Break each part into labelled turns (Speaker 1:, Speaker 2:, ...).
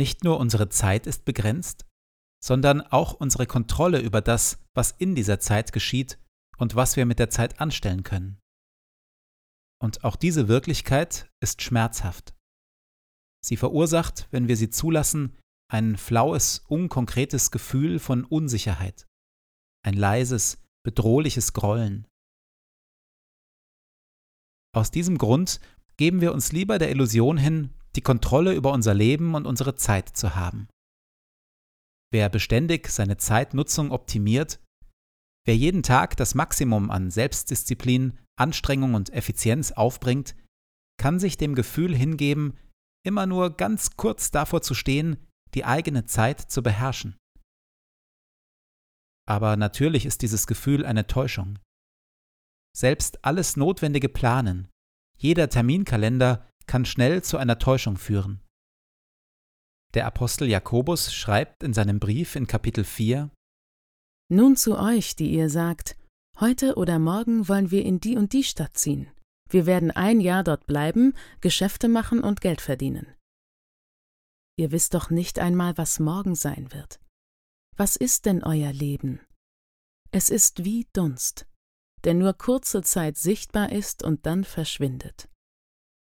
Speaker 1: Nicht nur unsere Zeit ist begrenzt, sondern auch unsere Kontrolle über das, was in dieser Zeit geschieht und was wir mit der Zeit anstellen können. Und auch diese Wirklichkeit ist schmerzhaft. Sie verursacht, wenn wir sie zulassen, ein flaues, unkonkretes Gefühl von Unsicherheit, ein leises, bedrohliches Grollen. Aus diesem Grund geben wir uns lieber der Illusion hin, die Kontrolle über unser Leben und unsere Zeit zu haben. Wer beständig seine Zeitnutzung optimiert, wer jeden Tag das Maximum an Selbstdisziplin, Anstrengung und Effizienz aufbringt, kann sich dem Gefühl hingeben, immer nur ganz kurz davor zu stehen, die eigene Zeit zu beherrschen. Aber natürlich ist dieses Gefühl eine Täuschung. Selbst alles notwendige Planen, jeder Terminkalender kann schnell zu einer Täuschung führen. Der Apostel Jakobus schreibt in seinem Brief in Kapitel 4
Speaker 2: Nun zu euch, die ihr sagt, heute oder morgen wollen wir in die und die Stadt ziehen. Wir werden ein Jahr dort bleiben, Geschäfte machen und Geld verdienen. Ihr wisst doch nicht einmal, was morgen sein wird. Was ist denn euer Leben? Es ist wie Dunst, der nur kurze Zeit sichtbar ist und dann verschwindet.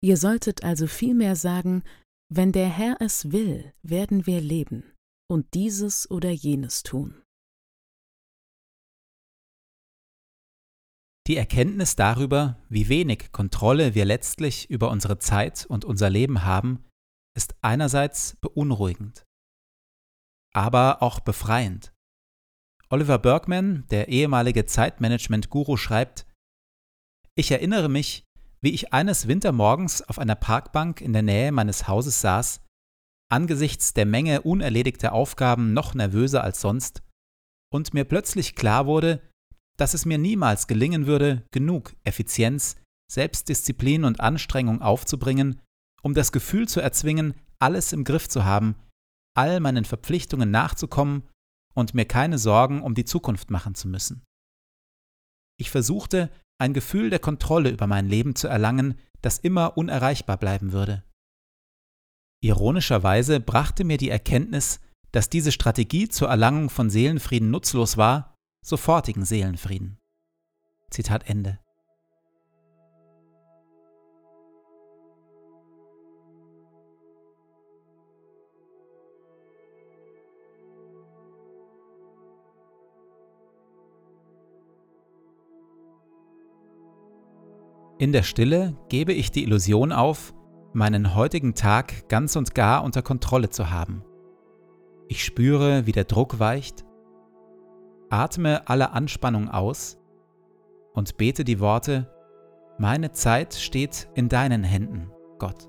Speaker 2: Ihr solltet also vielmehr sagen, wenn der Herr es will, werden wir leben und dieses oder jenes tun.
Speaker 1: Die Erkenntnis darüber, wie wenig Kontrolle wir letztlich über unsere Zeit und unser Leben haben, ist einerseits beunruhigend, aber auch befreiend. Oliver Bergman, der ehemalige Zeitmanagement-Guru, schreibt, ich erinnere mich, wie ich eines Wintermorgens auf einer Parkbank in der Nähe meines Hauses saß, angesichts der Menge unerledigter Aufgaben noch nervöser als sonst, und mir plötzlich klar wurde, dass es mir niemals gelingen würde, genug Effizienz, Selbstdisziplin und Anstrengung aufzubringen, um das Gefühl zu erzwingen, alles im Griff zu haben, all meinen Verpflichtungen nachzukommen und mir keine Sorgen um die Zukunft machen zu müssen. Ich versuchte, ein Gefühl der Kontrolle über mein Leben zu erlangen, das immer unerreichbar bleiben würde. Ironischerweise brachte mir die Erkenntnis, dass diese Strategie zur Erlangung von Seelenfrieden nutzlos war, sofortigen Seelenfrieden. Zitat Ende. In der Stille gebe ich die Illusion auf, meinen heutigen Tag ganz und gar unter Kontrolle zu haben. Ich spüre, wie der Druck weicht, atme alle Anspannung aus und bete die Worte, meine Zeit steht in deinen Händen, Gott.